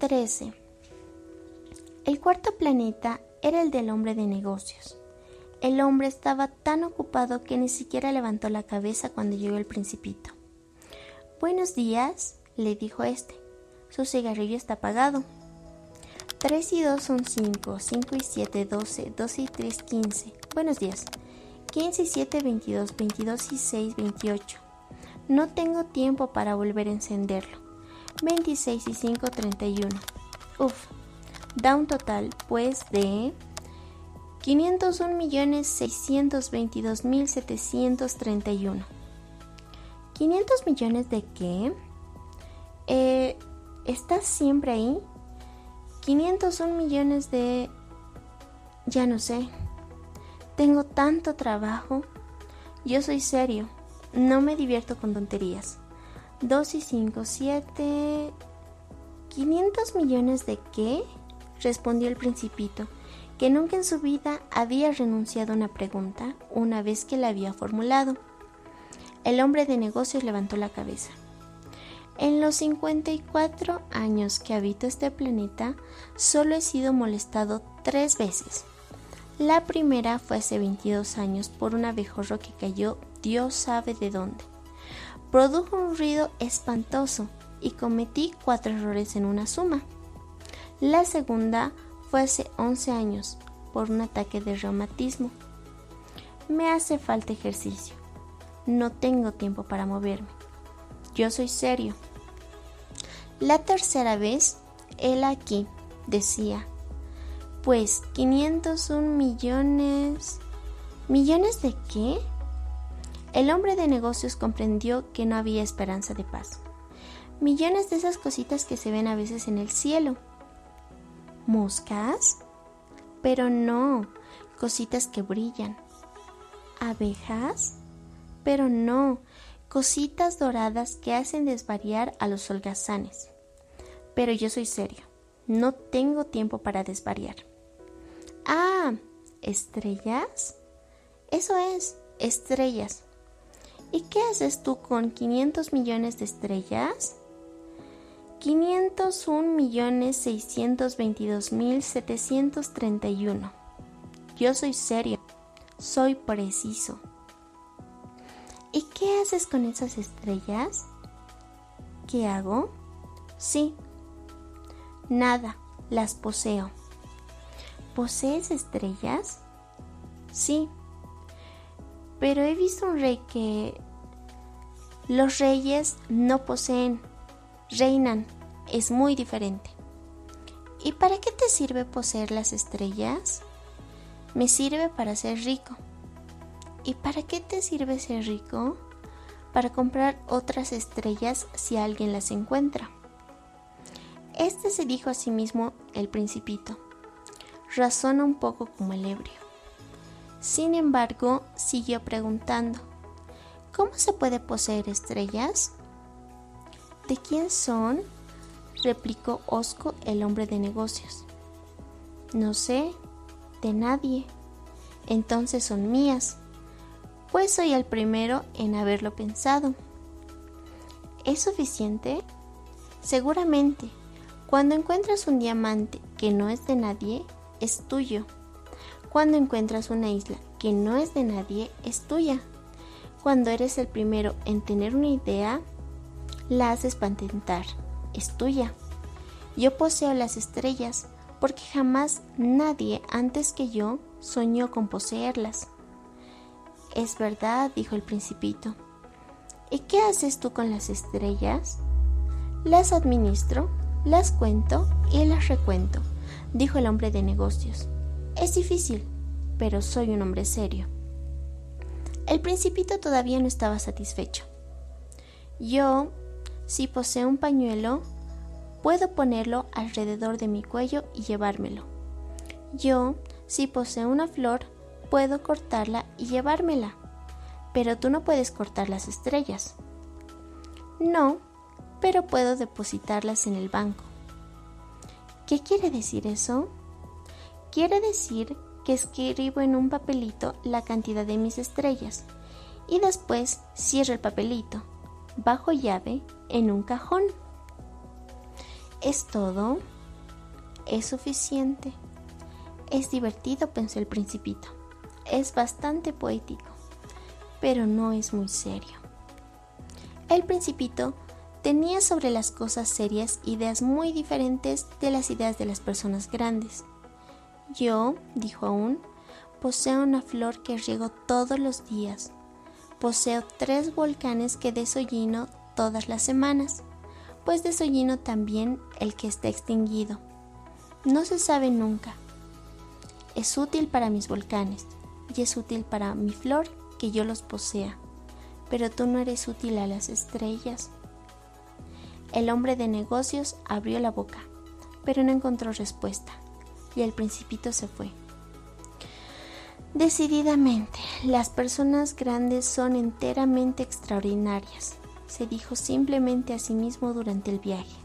13. El cuarto planeta era el del hombre de negocios. El hombre estaba tan ocupado que ni siquiera levantó la cabeza cuando llegó el principito. Buenos días, le dijo este. Su cigarrillo está apagado. 3 y 2 son 5, 5 y 7, 12, 12 y 3, 15. Buenos días. 15 y 7, 22, 22 y 6, 28. No tengo tiempo para volver a encenderlo. 26 y 5, 31. Uf, da un total, pues, de 501.622.731. ¿500 millones de qué? Eh, ¿Estás siempre ahí? 501 millones de... Ya no sé. Tengo tanto trabajo. Yo soy serio. No me divierto con tonterías. 2 y 5, 7... ¿500 millones de qué? respondió el principito, que nunca en su vida había renunciado a una pregunta una vez que la había formulado. El hombre de negocios levantó la cabeza. En los 54 años que habito este planeta, solo he sido molestado tres veces. La primera fue hace 22 años por un abejorro que cayó Dios sabe de dónde. Produjo un ruido espantoso y cometí cuatro errores en una suma. La segunda fue hace 11 años por un ataque de reumatismo. Me hace falta ejercicio. No tengo tiempo para moverme. Yo soy serio. La tercera vez, él aquí, decía, pues 501 millones... ¿Millones de qué? El hombre de negocios comprendió que no había esperanza de paz. Millones de esas cositas que se ven a veces en el cielo. ¿Moscas? Pero no, cositas que brillan. ¿Abejas? Pero no, cositas doradas que hacen desvariar a los holgazanes. Pero yo soy serio, no tengo tiempo para desvariar. Ah, ¿estrellas? Eso es, estrellas. ¿Y qué haces tú con 500 millones de estrellas? 501 millones 622 mil 731. Yo soy serio, soy preciso. ¿Y qué haces con esas estrellas? ¿Qué hago? Sí. Nada, las poseo. ¿Posees estrellas? Sí. Pero he visto un rey que... Los reyes no poseen, reinan. Es muy diferente. ¿Y para qué te sirve poseer las estrellas? Me sirve para ser rico. ¿Y para qué te sirve ser rico? Para comprar otras estrellas si alguien las encuentra. Este se dijo a sí mismo el principito. Razona un poco como el ebrio. Sin embargo, siguió preguntando, ¿cómo se puede poseer estrellas? ¿De quién son? replicó Osco el hombre de negocios. No sé, de nadie. Entonces son mías, pues soy el primero en haberlo pensado. ¿Es suficiente? Seguramente. Cuando encuentras un diamante que no es de nadie, es tuyo. Cuando encuentras una isla que no es de nadie, es tuya. Cuando eres el primero en tener una idea, la haces patentar, es tuya. Yo poseo las estrellas porque jamás nadie antes que yo soñó con poseerlas. Es verdad, dijo el principito. ¿Y qué haces tú con las estrellas? Las administro, las cuento y las recuento, dijo el hombre de negocios. Es difícil, pero soy un hombre serio. El principito todavía no estaba satisfecho. Yo, si poseo un pañuelo, puedo ponerlo alrededor de mi cuello y llevármelo. Yo, si poseo una flor, puedo cortarla y llevármela. Pero tú no puedes cortar las estrellas. No, pero puedo depositarlas en el banco. ¿Qué quiere decir eso? Quiere decir que escribo en un papelito la cantidad de mis estrellas y después cierro el papelito bajo llave en un cajón. ¿Es todo? ¿Es suficiente? Es divertido, pensó el principito. Es bastante poético, pero no es muy serio. El principito tenía sobre las cosas serias ideas muy diferentes de las ideas de las personas grandes. Yo, dijo aún, poseo una flor que riego todos los días. Poseo tres volcanes que desollino todas las semanas, pues desollino también el que está extinguido. No se sabe nunca. Es útil para mis volcanes y es útil para mi flor que yo los posea pero tú no eres útil a las estrellas. El hombre de negocios abrió la boca, pero no encontró respuesta, y el principito se fue. Decididamente, las personas grandes son enteramente extraordinarias, se dijo simplemente a sí mismo durante el viaje.